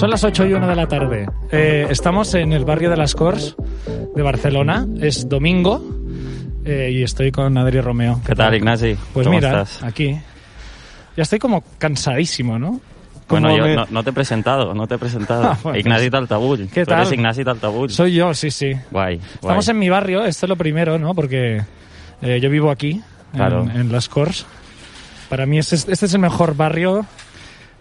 Son las 8 y 1 de la tarde. Eh, estamos en el barrio de las Cors de Barcelona. Es domingo eh, y estoy con Adri Romeo. ¿Qué tal, Ignasi? Pues ¿Cómo mira, estás? aquí. Ya estoy como cansadísimo, ¿no? Como Bueno, yo no, no te he presentado, no te he presentado. Ah, bueno. Ignasi Taltabull. ¿Qué Tú eres tal? Ignasi Taltabull. Soy yo, sí, sí. Guay, guay. Estamos en mi barrio, esto es lo primero, ¿no? Porque eh, yo vivo aquí, Claro. en, en Las Cors. Para mí este es, este es el mejor barrio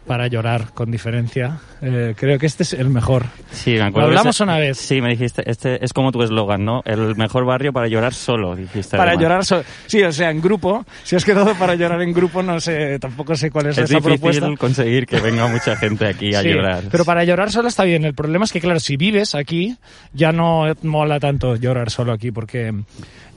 para llorar, con diferencia. Eh, creo que este es el mejor. Sí, me ¿Lo acuerdo. que hablamos ese- una vez? Sí, me dijiste, este es como tu eslogan, ¿no? El mejor barrio para llorar solo, dijiste. Para además. llorar, so- sí, o sea, en grupo. Si has quedado para llorar en grupo, no sé, tampoco sé cuál es, Es esa difícil propuesta. conseguir que venga mucha gente aquí a Sí, llorar. Pero para llorar solo está bien. El problema es que, claro, si vives aquí, ya no mola tanto llorar solo aquí, porque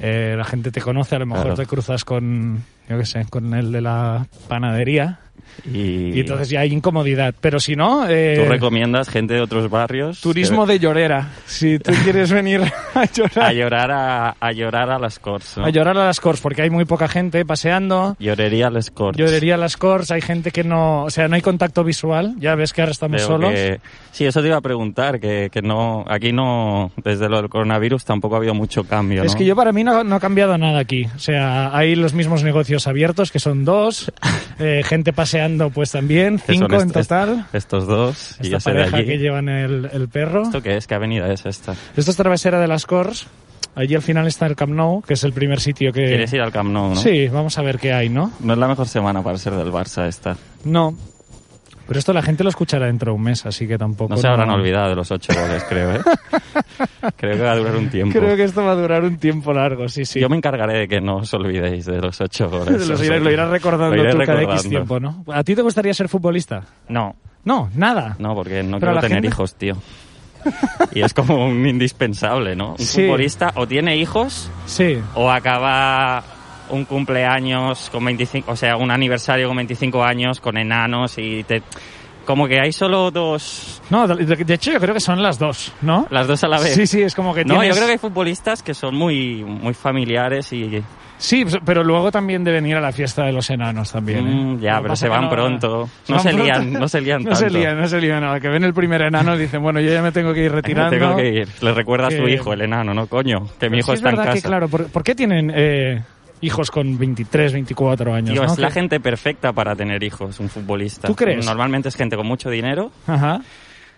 eh, la gente te conoce, a lo mejor Claro. te cruzas con, yo qué sé, con el de la panadería, Y, y entonces ya hay incomodidad. Pero si no, eh, tú recomiendas gente de otros barrios turismo que- de llorera. Si tú quieres venir a llorar, a llorar a, a llorar a las Corts, ¿no? a llorar a las Cors, porque hay muy poca gente paseando. Llorería a las Corts. Llorería a las Cors, hay gente que no, o sea, no hay contacto visual. Ya ves que ahora estamos Veo solos. que- sí, eso te iba a preguntar, que, que no, aquí no, desde lo del coronavirus tampoco ha habido mucho cambio, Es ¿no? que yo para mí no, no ha cambiado nada aquí. O sea, hay los mismos negocios abiertos, que son dos, eh, gente paseando pues también, cinco en est- est- total. estos dos y Esta ese de pareja allí. que llevan el, el perro. ¿Esto qué es? ¿Qué avenida es esta? Esto es Travesera de las Cors. Allí al final está el Camp Nou, que es el primer sitio que... ¿Quieres ir al Camp Nou, no? Sí, vamos a ver qué hay, ¿no? No es la mejor semana para ser del Barça esta. No. Pero esto la gente lo escuchará dentro de un mes, así que tampoco... No se habrán olvidado de los ocho goles, creo, ¿eh? creo que va a durar un tiempo. Creo que esto va a durar un tiempo largo, sí, sí. Yo me encargaré de que no os olvidéis de los ocho goles. Los iré- lo irás recordando Lo iré tú cada X recordando. tiempo, ¿no? ¿A ti te gustaría ser futbolista? No, No, nada. no, porque no Pero quiero tener gente- hijos, tío. Y es como un indispensable, ¿no? Un Sí. futbolista o tiene hijos Sí. o acaba un cumpleaños con 25, o sea, un aniversario con 25 años con enanos y te como que hay solo dos No, de, hecho yo creo que son las dos, ¿no? las dos a la vez. Sí, sí, es como que No, tienes... yo creo que hay futbolistas que son muy muy familiares y Sí, pero luego también deben ir a la fiesta de los enanos también, ¿eh? Mm, ya, que pero se que van no- pronto. se No se pronto. lían, no se lían No se lían, no se lían. A la que ven el primer enano dicen, bueno, yo ya me tengo que ir retirando. Tengo que ir. Le recuerda a su Que- hijo, el enano, ¿no? Coño, que mi hijo sí es está en verdad casa. que, claro, ¿por, por qué tienen eh, hijos con 23, 24 años? Tío, no? es la gente perfecta para tener hijos, un futbolista. ¿Tú crees? Normalmente es gente con mucho dinero Ajá,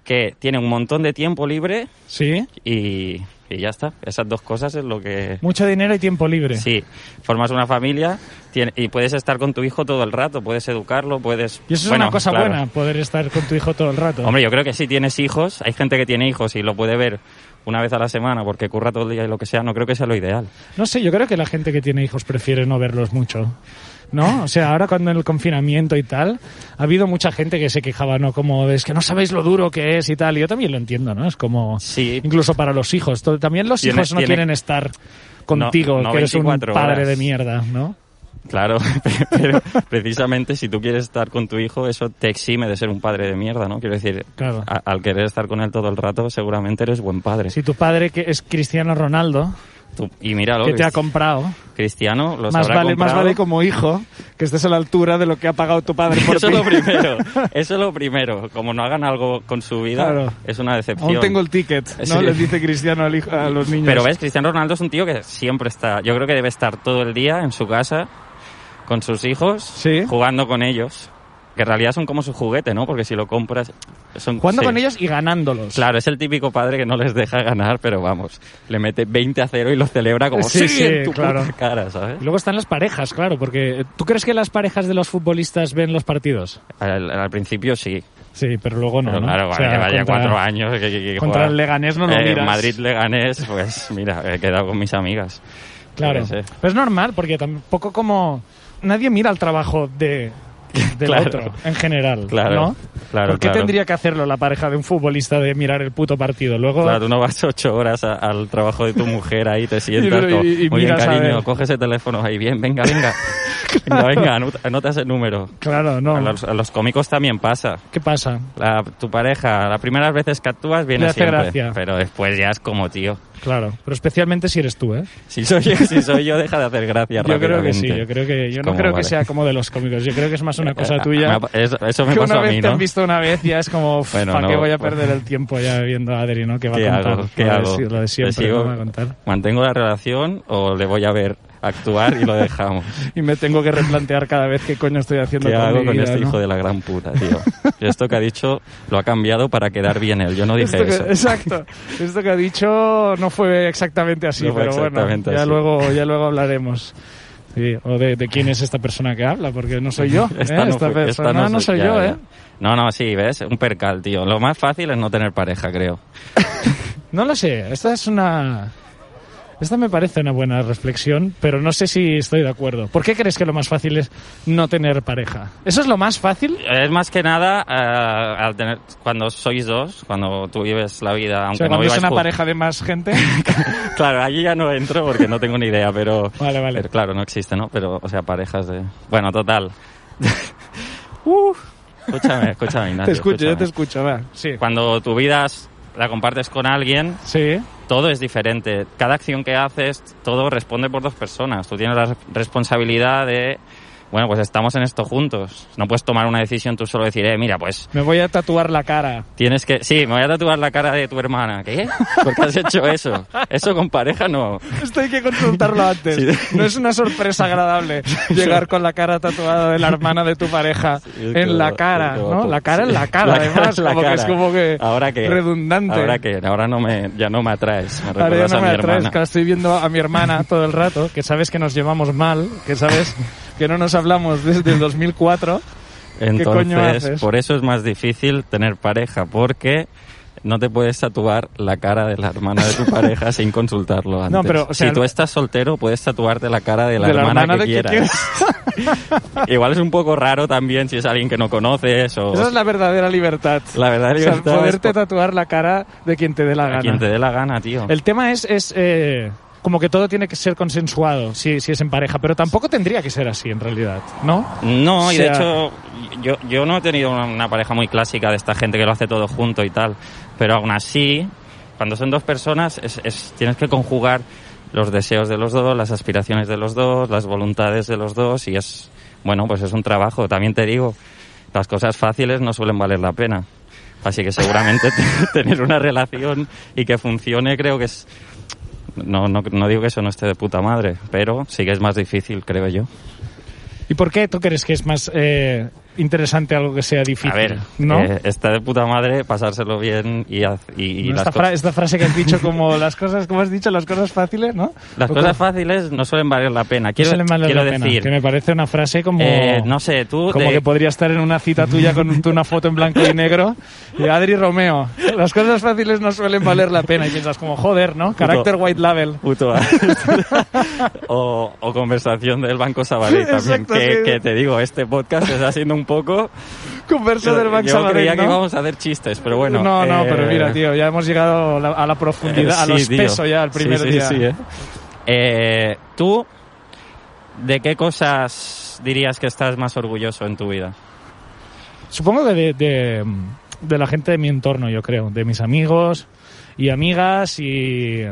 que tiene un montón de tiempo libre sí. y, y ya está. Esas dos cosas es lo que... Mucho dinero y tiempo libre. Sí, formas una familia tiene- y puedes estar con tu hijo todo el rato, puedes educarlo, puedes... Y eso es bueno, una cosa claro. buena, poder estar con tu hijo todo el rato. Hombre, yo creo que si tienes hijos, hay gente que tiene hijos y lo puede ver una vez a la semana porque curra todo el día y lo que sea, no creo que sea lo ideal. No sé, yo creo que la gente que tiene hijos prefiere no verlos mucho. ¿No? O sea, ahora cuando en el confinamiento y tal, ha habido mucha gente que se quejaba, ¿no? Como, es que no sabéis lo duro que es y tal. Y yo también lo entiendo, ¿no? Es como, Sí. incluso para los hijos. También los Tiene- hijos no tiene- quieren estar contigo, no que eres un 24 padre horas. de mierda, ¿no? Claro, pero precisamente si tú quieres estar con tu hijo, eso te exime de ser un padre de mierda, ¿no? Quiero decir, Claro. a- al querer estar con él todo el rato, seguramente eres buen padre. Si tu padre que es Cristiano Ronaldo, Tú- y míralo, que te ha comprado, Cristiano, los más habrá vale, más vale como hijo que estés a la altura de lo que ha pagado tu padre por Eso es lo primero, eso es lo primero. Como no hagan algo con su vida, Claro. es una decepción. Aún tengo el ticket, ¿no? Sí. Les dice Cristiano al hijo- a los niños. Pero ves, Cristiano Ronaldo es un tío que siempre está, yo creo que debe estar todo el día en su casa con sus hijos, Sí. jugando con ellos. Que en realidad son como su juguete, ¿no? Porque si lo compras... Son, Jugando sí. con ellos y ganándolos. Claro, es el típico padre que no les deja ganar, pero vamos, le mete 20 a 0 y lo celebra como Sí, sí, en tu claro. puta cara, ¿sabes? Y luego están las parejas, claro, porque ¿tú crees que las parejas de los futbolistas ven los partidos? Al, al principio sí. Sí, pero luego no. Pero ¿no? claro, O sea, que vaya contra- cuatro años. Que, que- que contra juega, el Leganés no lo eh, miras. Madrid-Leganés, pues mira, he quedado con mis amigas. Claro. Pero es normal, porque tampoco como... Nadie mira el trabajo de, del Claro. otro, en general, Claro, ¿no? claro, ¿Por qué claro. tendría que hacerlo la pareja de un futbolista de mirar el puto partido? Luego... Claro, tú no vas ocho horas a- al trabajo de tu mujer ahí, te sientas Y- y- y muy bien cariño, ver". coge ese teléfono ahí, bien, venga, venga, venga, venga, anota, anota ese número. Claro, no. A los, a los cómicos también pasa. ¿Qué pasa? La- tu pareja, las primeras veces que actúas viene Le hace siempre, gracia. pero después ya es como tío. Claro, pero especialmente si eres tú, ¿eh? Si soy yo, si soy yo deja de hacer gracia Yo creo que sí, yo creo que yo no creo que sea como de los cómicos, yo creo que es más una cosa Eh, tuya. Eso, eso me que pasó una a vez mí, te han visto una vez ya es como, Bueno, ¿para no, qué voy a perder el tiempo ya viendo a Adri, ¿no? Que va a ¿Qué contar hago? ¿Qué lo, hago? lo de ¿Le siempre. Va a contar. ¿Mantengo la relación o le voy a ver actuar y lo dejamos? Y me tengo que replantear cada vez qué coño estoy haciendo ¿Qué con hago mi con vida, este ¿no? hijo de la gran puta, tío? Esto que ha dicho lo ha cambiado para quedar bien él. Yo no dije que- eso. exacto. Esto que ha dicho no fue exactamente así, No pero bueno, exactamente ya así. luego, ya luego hablaremos. Sí, o de, de quién es esta persona que habla, porque no soy yo. ¿eh? Esta Esta, persona esta no soy ya, yo. ¿eh? No, no, sí, ¿ves? Un percal, tío. Lo más fácil es no tener pareja, creo. No lo sé, esta es una... Esta me parece una buena reflexión, pero no sé si estoy de acuerdo. ¿Por qué crees que lo más fácil es no tener pareja? ¿Eso es lo más fácil? Es más que nada eh, al tener, cuando sois dos, cuando tú vives la vida, O aunque sea, no cuando es una pareja de más gente. Claro, allí ya no entro porque no tengo ni idea, pero... Vale, vale. pero claro, no existe, ¿no? Pero, o sea, parejas de... Bueno, total. Uh, escúchame, escúchame, Ignacio. te escucho, yo te escúchame. escucho, va. Sí. Cuando tu vida es- la compartes con alguien, Sí. todo es diferente. Cada acción que haces, todo responde por dos personas. Tú tienes la res- responsabilidad de, bueno, pues estamos en esto juntos. No puedes tomar una decisión tú solo decir, eh, mira, pues Me voy a tatuar la cara. tienes que... Sí, me voy a tatuar la cara de tu hermana. ¿Qué? ¿Por qué has hecho eso? Eso con pareja no. Esto hay que consultarlo antes. Sí. No es una sorpresa agradable llegar con la cara tatuada de la hermana de tu pareja es en la cara, ¿no? La cara Sí. en la cara, La cara además, la como que es cara. como que Ahora que redundante. Ahora que ahora no me ya no me atraes. Me Ahora ya no a me atraes, hermana. que estoy viendo a mi hermana todo el rato, que sabes que nos llevamos mal, que sabes que no nos hablamos desde el 2004. Entonces, coño haces? por eso es más difícil tener pareja, porque no te puedes tatuar la cara de la hermana de tu pareja sin consultarlo antes. No, pero, o sea, si tú estás soltero, puedes tatuarte la cara de la, de la hermana, que de que quieras. Igual es un poco raro también si es alguien que no conoces o... Esa es la verdadera libertad. La verdad, O sea, libertad es poderte por- tatuar la cara de quien te dé la a gana. quien te dé la gana, tío. El tema es, es eh, como que todo tiene que ser consensuado si, si es en pareja, pero tampoco tendría que ser así en realidad, ¿no? No, y de O sea- hecho, yo, yo no he tenido una, una pareja muy clásica de esta gente que lo hace todo junto y tal, pero aún así, cuando son dos personas, es, es- tienes que conjugar los deseos de los dos, las aspiraciones de los dos, las voluntades de los dos, y es, bueno, pues es un trabajo. También te digo, las cosas fáciles no suelen valer la pena. Así que seguramente tener una relación y que funcione creo que es... No, no, no digo que eso no esté de puta madre, pero sí que es más difícil, creo yo. ¿Y por qué tú crees que es más eh, interesante algo que sea difícil? A ver, ¿no? eh, está de puta madre pasárselo bien y, haz- y, y ¿No? esta, fra- esta frase que has dicho como las cosas, como has dicho, las cosas fáciles, ¿no? las ¿O cosas fáciles no suelen valer la pena. No Quiero, suelen valer quiero la pena, decir, que me parece una frase como... eh, no sé, tú Como de- que podría estar en una cita tuya con una foto en blanco y negro y Adri Romeo. Las cosas fáciles no suelen valer la pena y piensas como, joder, ¿no? Carácter white label. puto- o, o conversación del Banco Sabadell también, Exacto, que, sí. que te digo, este podcast está siendo un poco... Conversa del Banco yo creía que ¿no? íbamos a hacer chistes, pero bueno. no, no, eh, pero mira, tío, ya hemos llegado a la, a la profundidad, a sí, los pesos ya, el Sí, primer sí, día. sí, eh. Eh, ¿Tú de qué cosas dirías que estás más orgulloso en tu vida? Supongo que de, de, de la gente de mi entorno, yo creo, de mis amigos y amigas y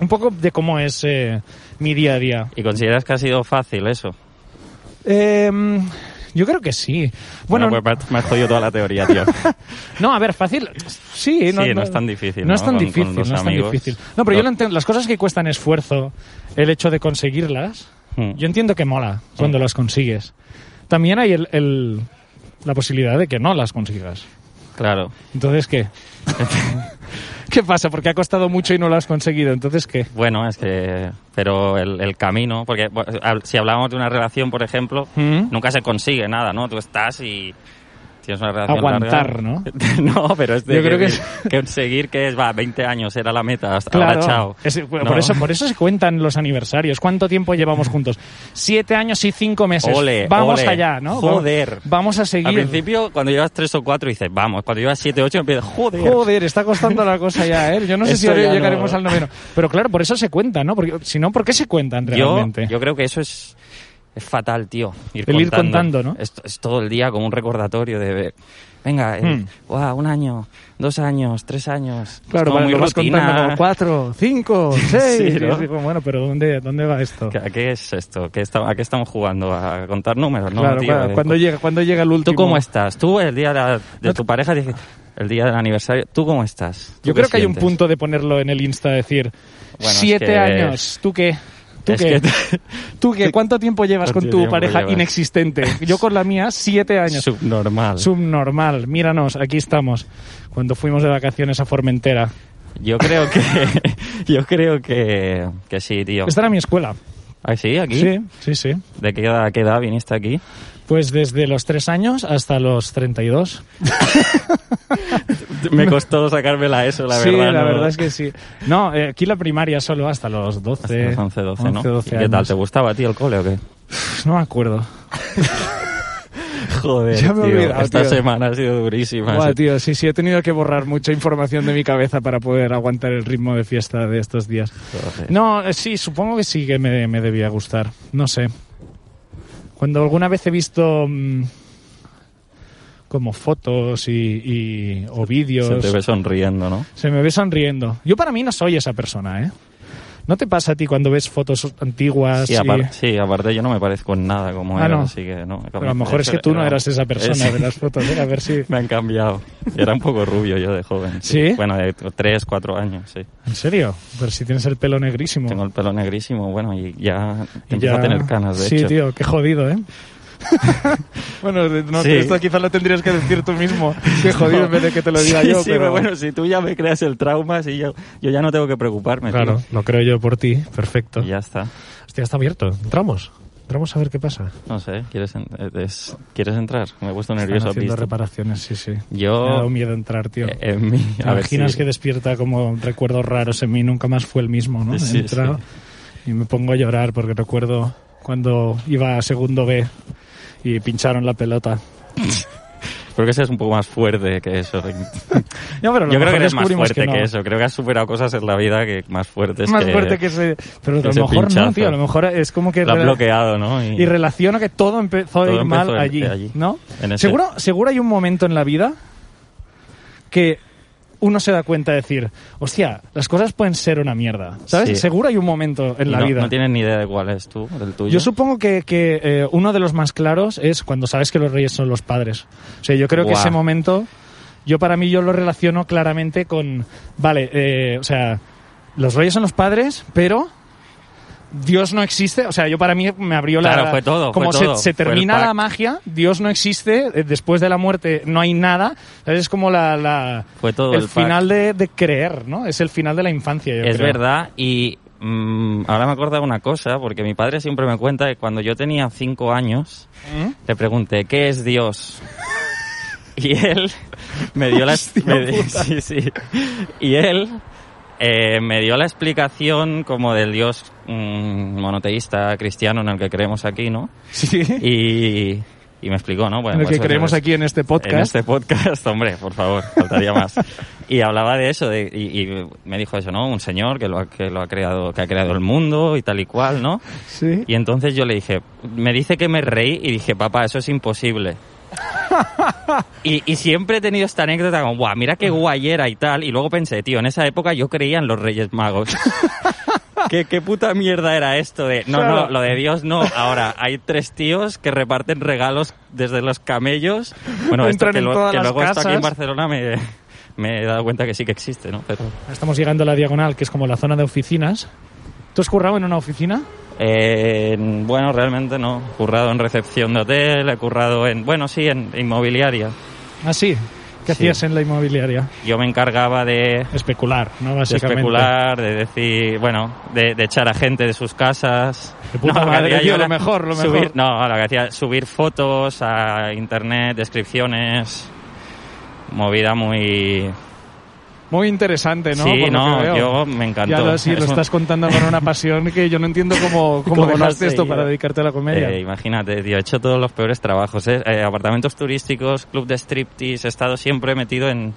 un poco de cómo es eh, mi día a día. ¿Y consideras que ha sido fácil eso? Em, yo creo que sí. Bueno, pues me- has jodido toda la teoría, tío. no, a ver, fácil. Sí, no, Sí, no es tan difícil, No, es tan Con- difícil, con no es tan amigos. difícil. No, pero yo lo entiendo. Las cosas que cuestan esfuerzo, el hecho de conseguirlas, Hmm. yo entiendo que mola cuando las consigues. También hay el, el- la posibilidad de que no las consigas. Claro. Entonces, ¿qué? ¿Qué pasa? Porque ha costado mucho y no lo has conseguido. Entonces, ¿qué? Bueno, es que... Pero el, el camino... Porque bueno, si hablamos de una relación, por ejemplo, ¿Mm? nunca se consigue nada, ¿no? Tú estás y... tienes una relación Aguantar, larga- ¿no? no, pero es de Yo creo que que conseguir que es, va, 20 años era la meta, hasta Claro, ahora chao. Es- por, No. eso, por eso se cuentan los aniversarios. ¿Cuánto tiempo llevamos juntos? Siete años y cinco meses. Ole, vamos ole. allá, ¿no? Joder. Vamos a seguir. Al principio, cuando llevas 3 o 4, dices, vamos. Cuando llevas 7 o 8, empiezas, joder. Joder, está costando la cosa ya, ¿eh? Yo no sé si ahora llegaremos no. al noveno. Pero claro, por eso se cuentan, ¿no? Porque si no, ¿por qué se cuentan Yo, realmente? yo creo que eso es, es fatal, tío. Ir El ir contando, ¿no? Es, es todo el día como un recordatorio de, venga, eh, Hmm. un año, dos años, tres años. Claro, muy lo vas contando como cuatro, cinco, seis. Sí, ¿no? y digo, bueno, pero ¿dónde, ¿dónde va esto? ¿A qué es esto? ¿Qué está- ¿A qué estamos jugando? ¿A contar números? No, claro, tío, claro, eh, cuando llega, cuando llega el último. ¿Tú cómo estás? Tú, el día de, la- de No tu pareja, dije, el día del aniversario, ¿tú cómo estás? ¿Tú Yo creo que hay un punto de ponerlo en el Insta, decir, Bueno, es siete que- años, ¿tú qué? ¿Tú Es qué? que- ¿Tú qué? ¿Cuánto tiempo llevas con ¿Cuánto tu pareja llevas? inexistente? Yo con la mía, siete años. Subnormal. Subnormal. Míranos, aquí estamos. Cuando fuimos de vacaciones a Formentera. Yo creo que, yo creo que, que sí, tío. Esta era mi escuela. ¿Ah, sí? ¿Aquí? Sí, sí, sí. ¿De qué edad, qué edad viniste aquí? Pues desde los tres años hasta los 32. Me costó sacarme la ESO, la sí, verdad. la no- verdad es que sí. No, eh, aquí la primaria solo hasta los 12. Hasta los 11, 12, ¿no? 11, 12 ¿Y ¿Qué tal? ¿Te gustaba a ti el cole o qué? No me acuerdo. Joder, Ya me tío, olvidado, Esta tío. semana ha sido durísima. Buah, sí. tío, sí, sí, he tenido que borrar mucha información de mi cabeza para poder aguantar el ritmo de fiesta de estos días. Joder. No, eh, sí, supongo que sí que me, me debía gustar. No sé. Cuando alguna vez he visto mm, como fotos y, y- o vídeos, Se te ve sonriendo, ¿no? se me ve sonriendo. Yo para mí no soy esa persona, ¿eh? ¿No te pasa a ti cuando ves fotos antiguas? Sí, y- apar- sí, aparte yo no me parezco en nada como Ah, era, no. así que no. Pero a lo mejor es que tú no Era- eras esa persona es- de las fotos, ¿eh? A ver si... Me han cambiado. Era un poco rubio yo de joven. ¿Sí? Bueno, de 3, 4 años, sí. ¿En serio? Pero si tienes el pelo negrísimo. Tengo el pelo negrísimo, bueno, y ya Y empiezo ya- a tener canas, de sí, hecho. tío, qué jodido, ¿eh? bueno, no, Sí. esto quizás lo tendrías que decir tú mismo. Qué jodido en vez de que te lo diga sí, yo, sí, pero... bueno, si tú ya me creas el trauma, sí, yo, yo ya no tengo que preocuparme. tío. Claro, lo creo yo por ti. Perfecto. Y ya está. Hostia, está abierto. Entramos. Entramos a ver qué pasa. No sé, ¿quieres, en- es- ¿quieres entrar? Me he puesto Están nervioso. haciendo visto. reparaciones, sí, sí. Yo- Me ha dado miedo entrar, tío. Eh, En mí, ¿Te a ver imaginas si- que despierta como recuerdos raros en mí? Nunca más fue el mismo, ¿no? Sí, He entrado y me pongo a llorar porque recuerdo cuando iba a segundo B y pincharon la pelota. Creo que ese es un poco más fuerte que eso. Pero Yo creo que eres más fuerte que, no. eso. Creo que has superado cosas en la vida que más fuertes más que... fuerte que ese. Pero que a lo mejor no, tío. A lo mejor es como que. Lo rela- bloqueado, ¿no? Y, Y relaciono que todo empezó a ir mal allí, allí. ¿no? Seguro, seguro hay un momento en la vida que uno se da cuenta de decir, hostia, las cosas pueden ser una mierda, ¿sabes? Sí. Seguro hay un momento en la no, vida. No tienes ni idea de cuál es tú, del tuyo. Yo supongo que, que, eh, uno de los más claros es cuando sabes que los reyes son los padres. O sea, yo creo que ese momento, yo para mí yo lo relaciono claramente con, vale, eh, o sea, los reyes son los padres, pero Dios no existe. O sea, yo para mí me abrió la... Claro, fue todo, Como fue se, todo. se termina la magia, Dios no existe, eh, después de la muerte no hay nada. ¿sabes? Es como la... la Fue todo el, el final de, de creer, ¿no? Es el final de la infancia, yo Es creo. verdad, y mm, ahora me acuerdo de una cosa, porque mi padre siempre me cuenta que cuando yo tenía cinco años, ¿Mm? le pregunté, ¿qué es Dios? Y él me dio la... Me- sí, sí. Y él eh, me dio la explicación como del Dios mm, monoteísta cristiano en el que creemos aquí, ¿no? Sí. Y, y me explicó, ¿no? Bueno, en el pues que creemos aquí en este podcast. En este podcast, hombre, por favor, faltaría más. Y hablaba de eso, de, y, y me dijo eso, ¿no? Un señor que lo, ha, que lo ha creado, que ha creado el mundo y tal y cual, ¿no? Sí. Y entonces yo le dije, me dice que me reí y dije, papá, eso es imposible. y, y siempre he tenido esta anécdota como, guau, mira qué guay era y tal. Y luego pensé, tío, en esa época yo creía en los Reyes Magos. ¿Qué, qué puta mierda era esto de... No, no, lo de Dios no. Ahora, hay tres tíos que reparten regalos desde los camellos. Bueno, esto Entran que, en lo- todas que las luego esto aquí en. Barcelona me, me he dado cuenta que sí que existe, ¿no? Pero... Estamos llegando a la diagonal, que es como la zona de oficinas. ¿Tú has currado en una oficina? Eh, bueno, realmente no. He currado en recepción de hotel, he currado en... Bueno, sí, en inmobiliaria. Ah, sí. ¿Qué hacías en la inmobiliaria? Yo me encargaba de, Especular, ¿no? de Básicamente. especular, de decir, bueno, de, de echar a gente de sus casas. De puta madre, tío, yo lo mejor, lo subir- mejor. No, lo que hacía subir fotos a internet, descripciones, movida muy... Muy interesante, ¿no? sí, Por no, yo me encantó. Ya lo, sí, lo estás contando con una pasión que yo no entiendo cómo, cómo, ¿Cómo dejaste esto para dedicarte a la comedia. Eh, imagínate, tío, he hecho todos los peores trabajos, ¿eh? Eh, apartamentos turísticos, club de striptease, he estado siempre metido en,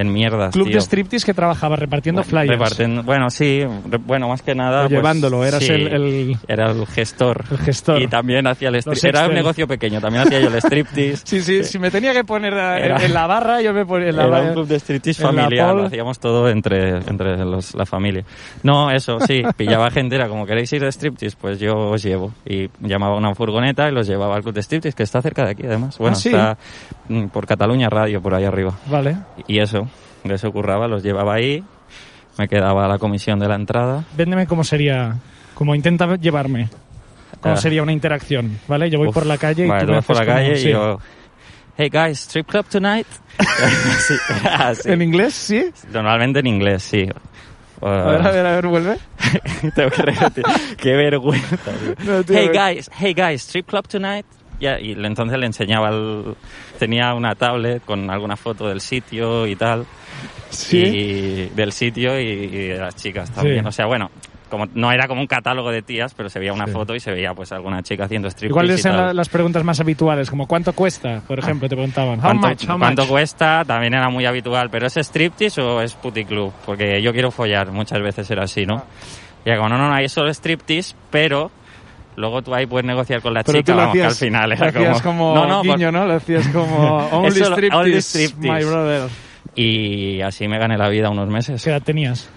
en mierdas, Club tío. de striptease que trabajaba repartiendo flyers. Repartiendo- bueno, sí, re- bueno, más que nada. Pues, llevándolo, eras sí, el- el- Era el gestor. El gestor. Y también hacía el striptease. Era un negocio pequeño, también hacía yo el striptease. Sí, sí, si me tenía que poner a- Era- en la barra, yo me ponía en la Era barra. un club de striptease familiar, lo hacíamos todo entre, entre los- la familia. No, eso, sí, pillaba gente, era como, ¿queréis ir de striptease? Pues yo os llevo. Y llamaba una furgoneta y los llevaba al club de striptease, que está cerca de aquí además. Bueno, ¿Ah, sí? está mm, por Cataluña Radio, por ahí arriba. Vale. Y eso, de eso curraba, los llevaba ahí, me quedaba la comisión de la entrada. Véndeme cómo sería, como intenta llevarme. ¿Cómo Ah. sería una interacción? ¿Vale? Yo voy Uf, por la calle y vale, tú tú me vas por la como- calle sí. y yo... Hey guys, strip club tonight? Sí, así. ¿En inglés? ¿Sí? Normalmente en inglés, sí. A ver, a ver, a ver, vuelve. Tengo que repetir. Qué vergüenza. No, tío, hey guys, hey guys, strip club tonight. Y le- entonces le enseñaba el, tenía una tablet con alguna foto del sitio y tal. Sí. Y del sitio y, y de las chicas también. Sí. O sea, bueno, como no era como un catálogo de tías, pero se veía una Sí. foto y se veía pues alguna chica haciendo strip ¿Y cuáles la- las preguntas más habituales? Como ¿cuánto cuesta? Por ejemplo, te preguntaban. How ¿Cuánto, much? How cuánto much? cuesta? También era muy habitual. ¿Pero es striptease o es puticlub? Porque yo quiero follar. Muchas veces era así, ¿no? Y como, no, no, no, hay solo striptease, pero luego tú ahí puedes negociar con la Pero chica, tú lo vamos, que al hacías, final lo era hacías como, No, no, por- guiño, ¿no? Lo hacías como only striptease, only striptease. my brother. Y así me gané la vida unos meses. ¿Qué edad tenías?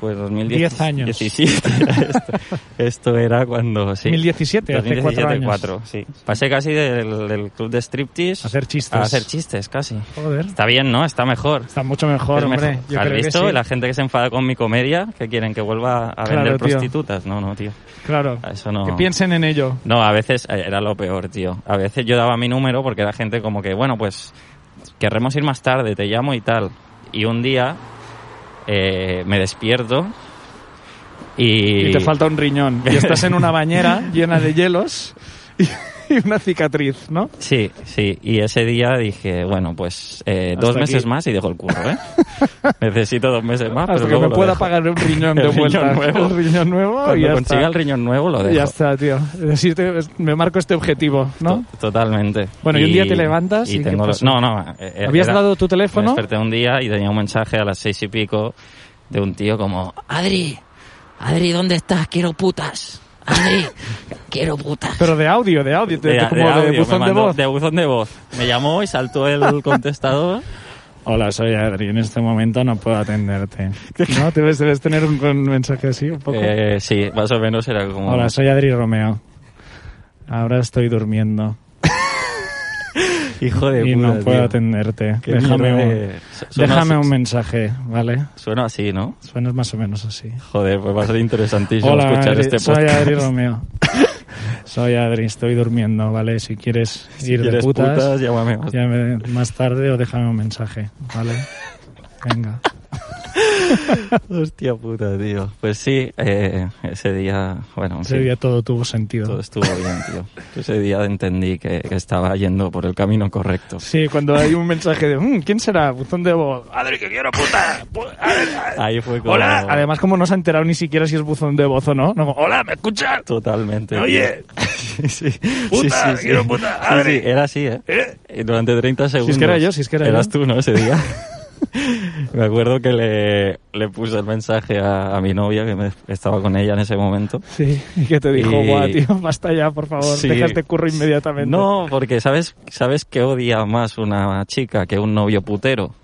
Pues 2010, 10 años. 17 era esto. Esto era cuando, sí. 2017, hace cuatro años. sí. Pasé casi del, del club de striptease A hacer chistes. a hacer chistes, casi. Joder. Está bien, ¿no? Está mejor. Está mucho mejor, Es hombre. mejor. Yo ¿Has creo visto? que sí. La gente que se enfada con mi comedia, que quieren que vuelva a Claro, vender tío. prostitutas. No, no, tío. Claro. Eso no. Que piensen en ello. No, a veces eh, era lo peor, tío. A veces yo daba mi número porque era gente como que, bueno, pues querremos ir más tarde, te llamo y tal. Y un día eh, me despierto y... Y te falta un riñón. Y estás en una bañera llena de hielos y, y una cicatriz, ¿no? Sí, sí. Y ese día dije, bueno, pues eh, dos meses aquí. más y dejo el curro, ¿eh? Necesito dos meses más, Hasta pero que luego me pueda dejo. pagar un riñón de El riñón vuelta. nuevo. El riñón nuevo y Cuando ya consiga está. el riñón nuevo lo dejo. Ya está, tío. Me marco este objetivo, ¿no? To- Totalmente. Bueno, y un día te levantas y ¿qué tengo pasó? No, no. eh, ¿Habías era- dado tu teléfono? Me desperté un día y tenía un mensaje a las seis y pico de un tío como... Adri, Adri, ¿dónde estás? Quiero putas. Adri, quiero putas. Pero de audio, de audio, de, De- de- como de de, audio, me buzón de voz. De buzón de voz. Me llamó y saltó el contestador. Hola, soy Adri. En este momento no puedo atenderte. ¿No? Debes, debes tener un, un mensaje así, un poco. Eh, sí, más o menos era como... Hola, soy Adri Romeo. Ahora estoy durmiendo Hijo de y puta, no puedo tío. atenderte. Qué Déjame, un, de- suena déjame un mensaje, ¿vale? Suena así, ¿no? Suenas más o menos así. Joder, pues va a ser interesantísimo Hola, escuchar Adri, este soy podcast. Adri Romeo. soy Adri, estoy durmiendo, ¿vale? Si quieres Si ir de quieres putas, putas, llámame más. llámame más tarde o déjame un mensaje, ¿vale? Venga. Hostia puta, tío. Pues sí, eh, ese día, bueno, Ese sí, día todo tuvo sentido. todo estuvo bien, tío. Ese día entendí que, que estaba yendo por el camino correcto. Sí, cuando hay un mensaje de "Mm, ¿quién será? Buzón de voz. Adri, que quiero puta. Pu- Adri, Adri". Ahí fue como... Hola. Además, como no se ha enterado ni siquiera si es buzón de voz o no. no Hola, ¿me escuchas? Totalmente. Oye. sí, sí. Puta, sí, quiero puta, Adri. era así, ¿eh? Y Durante 30 segundos. que era yo, si es que era Eras yo. tú, ¿no? Ese día. me acuerdo que le, le puse el mensaje a, a mi novia, que me- estaba con ella en ese momento. Sí, y que te dijo, Y- guau, tío, basta ya, por favor, Sí. deja este curro inmediatamente. No, porque ¿sabes, sabes que odia más una chica que un novio putero?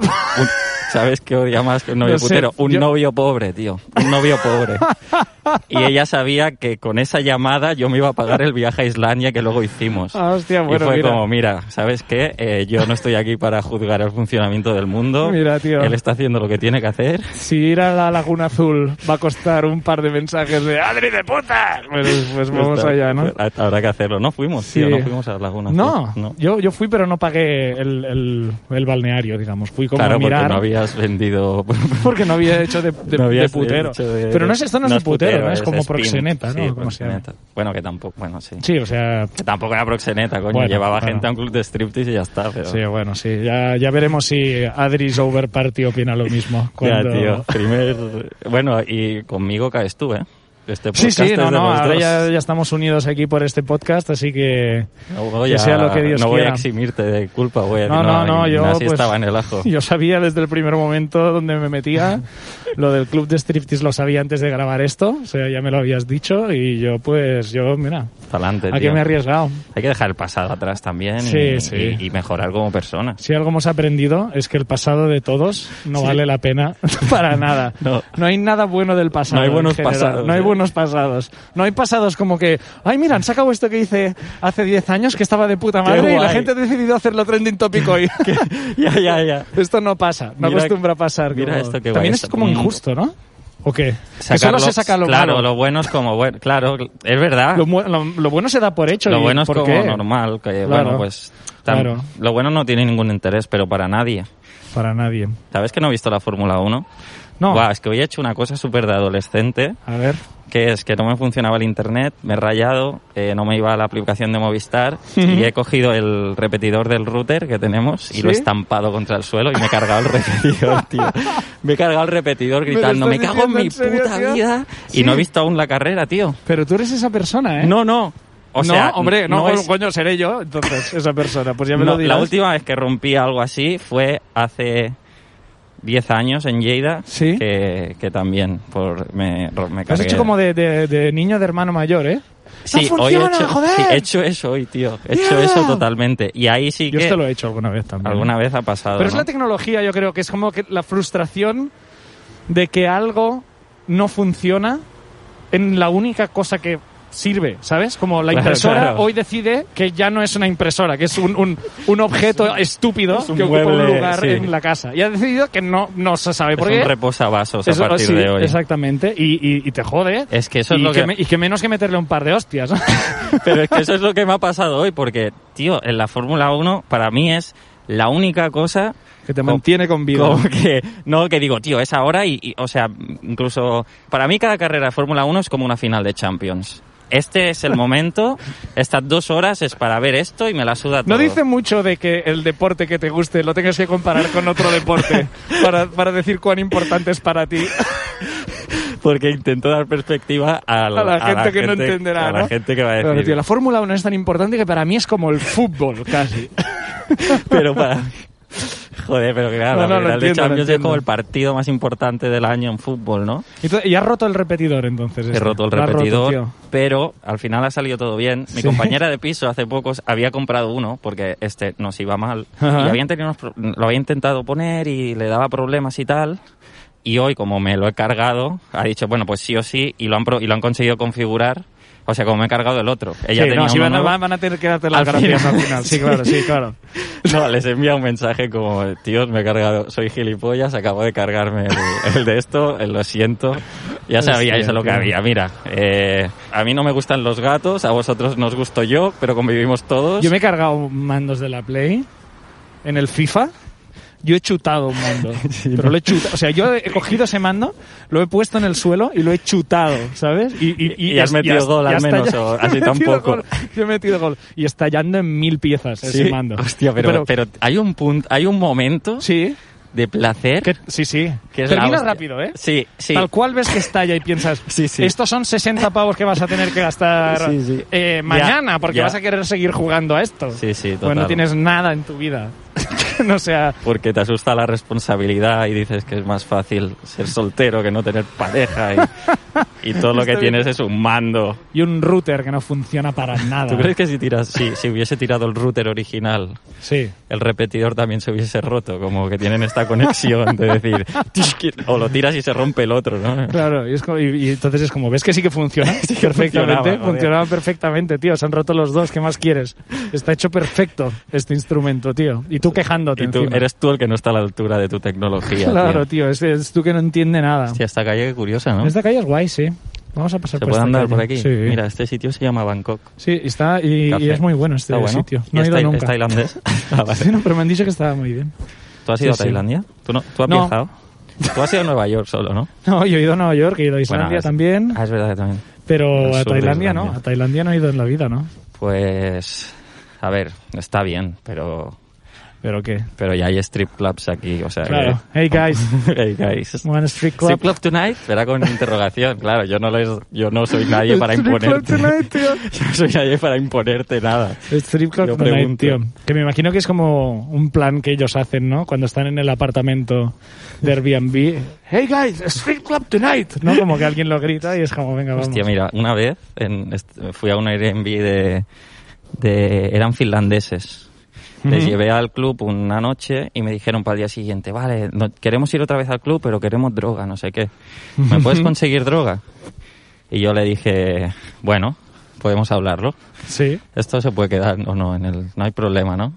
Un- ¿Sabes qué odia más que un novio No sé, putero? Un yo- novio pobre, tío. Un novio pobre. y ella sabía que con esa llamada yo me iba a pagar el viaje a Islandia que luego hicimos. Ah, hostia, bueno, y fue mira. como, mira, ¿sabes qué? Eh, yo no estoy aquí para juzgar el funcionamiento del mundo. Mira, tío. Él está haciendo lo que tiene que hacer. Si ir a la Laguna Azul va a costar un par de mensajes de ¡Adri de puta! Pues, pues vamos Está- allá, ¿no? Habrá que hacerlo. No fuimos, tío, Sí. no fuimos a la Laguna. No, Azul. no. Yo, yo fui pero no pagué el, el, el balneario, digamos. Fui como Claro, a mirar. porque no habías vendido... porque no había hecho de, de- no de putero. hecho de- pero no es esto no es de putero, ¿no? es, como proxeneta, ¿no? Proxeneta. Bueno, que tampoco... Bueno, sí. Sí, o sea, Que tampoco era proxeneta, coño. Bueno, Llevaba bueno. gente a un club de striptease y ya está, pero... sí, bueno, sí. Ya, ya veremos si Adris Over Party opina lo mismo. Cuando... Ya, tío. Primer... Bueno, y conmigo caes tú, ¿eh? Este Sí, podcast sí, es no, no, ahora ya, ya estamos unidos aquí por este podcast, así que No voy que a, sea lo que Dios no voy quiera. a eximirte de culpa, voy a No, no, no, yo, pues, estaba en el ajo. yo sabía desde el primer momento donde me metía, lo del club de striptease lo sabía antes de grabar esto, o sea, ya me lo habías dicho y yo pues, yo, mira, Talante, aquí tío. me he arriesgado. Hay que dejar el pasado atrás también y, Sí, sí. y- y mejorar como persona. Si algo hemos aprendido es que el pasado de todos no vale la pena para nada. No. hay nada bueno del pasado. No hay en buenos pasados, No hay ¿eh? Pasados. No hay pasados como que, ay, mira, han sacado esto que hice hace 10 años que estaba de puta madre y la gente ha decidido hacerlo trending topic hoy. ya, ya, ya. esto no pasa, no Mira- acostumbra a pasar. mira como- esto guay También es como injusto, ¿no? ¿O qué? que solo se saca lo claro, malo. lo bueno es como bueno. Claro, es verdad. Lo, lo- lo bueno se da por hecho. Lo y bueno es ¿por como qué? normal. Que, Claro. Bueno, pues. tam- Claro. Lo bueno no tiene ningún interés, pero para nadie. Para nadie. ¿Sabes que no he visto la Fórmula 1? No. Buah, es que hoy he hecho una cosa súper de adolescente, A ver. Que es que no me funcionaba el internet, me he rayado, eh, no me iba a la aplicación de Movistar y he cogido el repetidor del router que tenemos y ¿Sí? lo he estampado contra el suelo y me he cargado el repetidor, tío. Me he cargado el repetidor ¿Me lo gritando, me, cago en mi en serio, puta tío? vida. Sí. Y no he visto aún la carrera, tío. Pero tú eres esa persona, ¿eh? No, no. O sea, no, hombre, no, es- coño, seré yo, entonces, esa persona. Pues ya me no, lo dirás. la última vez que rompí algo así fue hace 10 años en Lleida, ¿Sí? que, que también por, me, me Lo has cargué. hecho como de, de- de niño de hermano mayor, ¿eh? Sí, ¡No hoy he hecho, joder! sí, he hecho eso hoy, tío. He hecho eso totalmente. Y ahí sí Yo que esto lo he hecho alguna vez también. alguna vez ha pasado. Pero es la tecnología, yo creo que es como que la frustración de que algo no funciona en la única cosa que sirve, ¿sabes? Como la impresora claro. hoy decide que ya no es una impresora, que es un, un, un objeto estúpido es que ocupa un lugar sí. en la casa. Y ha decidido que no, no se sabe por es qué. un reposavasos a partir sí, de hoy. Exactamente. Y, y- y te jode. Es que eso es y, lo que- me- y que menos que meterle un par de hostias. Pero es que eso es lo que me ha pasado hoy, porque, tío, en la Fórmula 1 para mí es la única cosa que te mantiene con vida. como que no que digo, tío, es ahora y, y, o sea, incluso para mí cada carrera de Fórmula 1 es como una final de Champions. Este es el momento, estas dos horas es para ver esto y me la suda todo. No dice mucho de que el deporte que te guste lo tengas que comparar con otro deporte para, para decir cuán importante es para ti. porque intento dar perspectiva a, A la gente que no entenderá, A la ¿no? gente que va a Pero, decir. tío, la Fórmula 1 es tan importante que para mí es como el fútbol, casi. pero para. Joder, pero claro, No, no, la lo final de entiendo, Champions es como el partido más importante del año en fútbol, ¿no? Y, has roto el repetidor entonces. He este. roto el roto, repetidor, pero al final ha salido todo bien. Mi Sí. compañera de piso hace pocos había comprado uno porque este nos iba mal Ajá. y habían tenido unos pro- lo había intentado poner y le daba problemas y tal. Y hoy, como me lo he cargado, ha dicho, bueno, pues sí o sí, y lo han, pro- y lo han conseguido configurar. O sea, como me he cargado el otro. Ella Sí, tenía no, si van, van a tener que darte las Al final. al final. Sí, claro, sí, claro. No, les envía un mensaje como, tíos, me he cargado, soy gilipollas, acabo de cargarme el, el de esto, el lo siento. Ya sabíais Hostia, lo que había. Mira, eh, a mí no me gustan los gatos, a vosotros nos gusto yo, pero convivimos todos. Yo me he cargado mandos de la Play en el FIFA. Yo he chutado un mando. pero lo he chutado. O sea, yo he cogido ese mando, lo he puesto en el suelo y lo he chutado, ¿sabes? Y, Y has metido gol al menos, o así tampoco. gol. Yo he metido gol. Y estallando en mil piezas Sí, ese mando. Hostia, pero, pero, hay un punto, hay un momento Sí, de placer. que- sí, sí. que es Termina rápido, ¿eh? Sí, sí. Tal cual ves que estalla y piensas, Sí, sí. estos son 60 pavos que vas a tener que gastar eh, mañana Ya, porque ya. vas a querer seguir jugando a esto. Sí, sí, Pues no total. tienes nada en tu vida. no sea, Porque te asusta la responsabilidad y dices que es más fácil ser soltero que no tener pareja. Y, y todo lo que tienes es un mando. Y un router que no funciona para nada. ¿Tú crees que si tiras, si, si hubiese tirado el router original, Sí. el repetidor también se hubiese roto? Como que tienen esta conexión de decir, o lo tiras y se rompe el otro, ¿no? Claro, y, es como- y- y entonces es como, ¿ves que sí que funciona? Sí perfectamente. funcionaba perfectamente, tío. Se han roto los dos, ¿qué más quieres? Está hecho perfecto este instrumento, tío. Y tú quejándote Y tú, encima. eres tú el que no está a la altura de tu tecnología. Claro, tío. tío, es, es tú que no entiende nada. Hostia, esta calle qué curiosa, ¿no? Esta calle es guay, sí. Vamos a pasar ¿Se por puede esta andar calle. por aquí? Sí. Mira, este sitio se llama Bangkok. Sí, está, y, y es muy bueno este bueno. sitio. ¿Y No he ido nunca. ¿Es tailandés? Ah, vale. Sí, no, pero me han dicho que estaba muy bien. ¿Tú has ido Sí, a. Tailandia? ¿Tú, no, ¿Tú has No. viajado? Tú has ido a Nueva York solo, ¿no? No, yo he ido a Nueva York, he ido a Islandia Bueno, es- también, Ah, es verdad que también. pero a Tailandia no. A Tailandia no he ido en la vida, ¿no? Pues, a ver, está bien, pero ¿Pero qué? pero ya hay strip clubs aquí, o sea Claro. que... Hey, guys. hey guys. One street club. Strip club tonight? Será con interrogación, claro, yo no les, yo no soy nadie para Strip club imponerte. tonight, tío. Yo no soy nadie para imponerte nada. Strip Club Yo Tonight, pregunto. tío. Que me imagino que es como un plan que ellos hacen, ¿no? Cuando están en el apartamento de Airbnb. Hey guys, Strip Club Tonight. ¿No? Como que alguien lo grita y es como, venga, vamos. Hostia, mira, una vez en, fui a un Airbnb de, de... eran finlandeses. Les llevé al club una noche y me dijeron para el día siguiente, vale, no- queremos ir otra vez al club, pero queremos droga, no sé qué. ¿Me puedes conseguir droga? Y yo le dije, bueno, podemos hablarlo. Sí, Esto se puede quedar o no, en el, no hay problema, ¿no?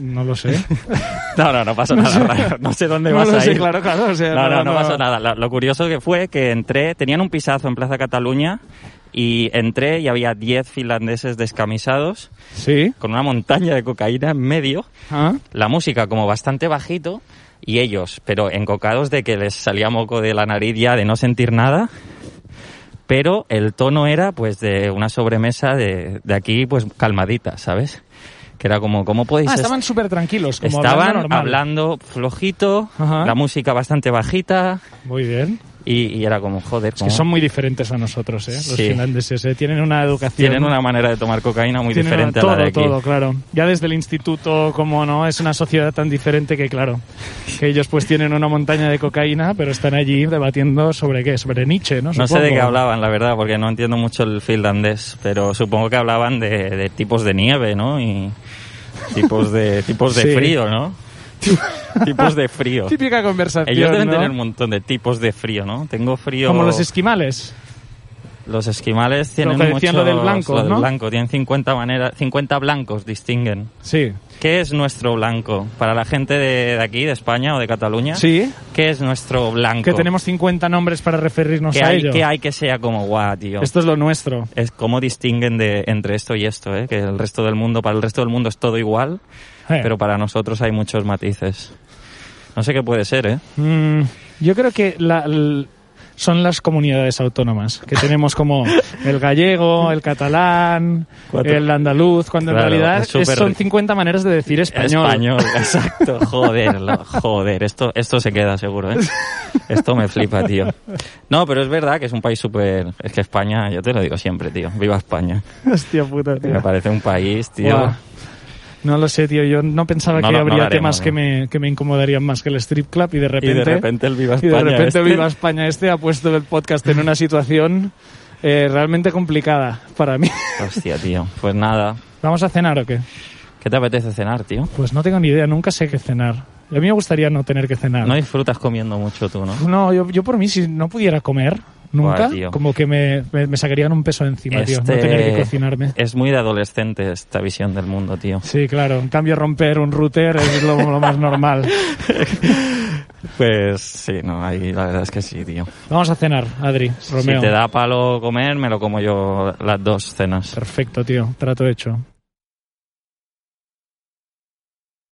No lo sé. No, no, no pasó nada raro. No sé dónde No vas a sé, ir. claro, claro. O sea, No, no, no pasó nada. Lo, lo curioso que fue que entré, tenían un pisazo en Plaza Cataluña y entré y había 10 finlandeses descamisados Sí. con una montaña de cocaína en medio, Ah, la música como bastante bajito y ellos, pero encocados de que les salía moco de la nariz ya de no sentir nada. Pero el tono era pues de una sobremesa de, de aquí pues calmadita, ¿sabes? Que era como, ¿cómo podéis Ah, est- estaban súper tranquilos. Como Estaban hablando flojito, Ajá. la música bastante bajita Muy bien. Y, y era como, joder, Es ¿cómo? que son muy diferentes a nosotros, ¿eh? Los Sí. finlandeses, ¿eh? Tienen una educación. tienen una manera de tomar cocaína muy Tienen diferente todo, a la de aquí. todo, claro. Ya desde el instituto, como no, es una sociedad tan diferente que, claro, que ellos pues tienen una montaña de cocaína, pero están allí debatiendo sobre qué, sobre Nietzsche, ¿no? No sé de qué hablaban, la verdad, porque no entiendo mucho el finlandés, pero supongo que hablaban de, de tipos de nieve, ¿no? Y tipos de tipos de Sí. frío, ¿no? tipos de frío. Típica conversación, Ellos deben ¿no? tener un montón de tipos de frío, ¿no? Tengo frío. Como los esquimales. Los esquimales tienen que decían mucho lo del blanco, lo del ¿no? blanco, tienen 50 maneras, 50 blancos distinguen. Sí. ¿Qué es nuestro blanco? Para la gente de, de aquí, de España o de Cataluña, Sí, ¿qué es nuestro blanco? que tenemos 50 nombres para referirnos ¿Qué a hay, ello. qué hay que sea como guau, tío? Esto es lo nuestro. Es cómo distinguen de, entre esto y esto, ¿eh? Que el resto del mundo, para el resto del mundo es todo igual, Eh. pero para nosotros hay muchos matices. No sé qué puede ser, ¿eh? Mm, yo creo que la- son las comunidades autónomas, que tenemos como el gallego, el catalán, Cuatro. el andaluz, cuando Claro, en realidad es- son 50 maneras de decir español. Español, exacto. Joder, joder, esto, esto se queda seguro, ¿eh? Esto me flipa, tío. No, pero es verdad que es un país súper... Es que España, yo te lo digo siempre, tío. Viva España. Hostia puta, tío. Me parece un país, tío. Buah. No lo sé, tío. Yo no pensaba No, que no, habría haremos, temas que, me, que me incomodarían más que el strip club y de Y repente... de repente el Viva y de España. repente este- Viva España este ha puesto el podcast en una situación eh, realmente complicada para mí. Hostia, tío. Pues nada. ¿Vamos a cenar o qué? ¿Qué te apetece cenar, tío? Pues no tengo ni idea, nunca sé qué cenar. Y a mí me gustaría no tener que cenar. No disfrutas comiendo mucho tú, ¿no? No, yo, yo por mí, si no pudiera comer nunca, Buah, como que me, me, me sacarían un peso encima, tío. No Este- tener que cocinarme. Es muy de adolescente esta visión del mundo, tío. Sí, claro. En cambio, romper un router es lo, lo más normal. Pues sí, no, ahí la verdad es que sí, tío. Vamos a cenar, Adri, Romeo. Si te da palo comer, me lo como yo las dos cenas. Perfecto, tío. Trato hecho.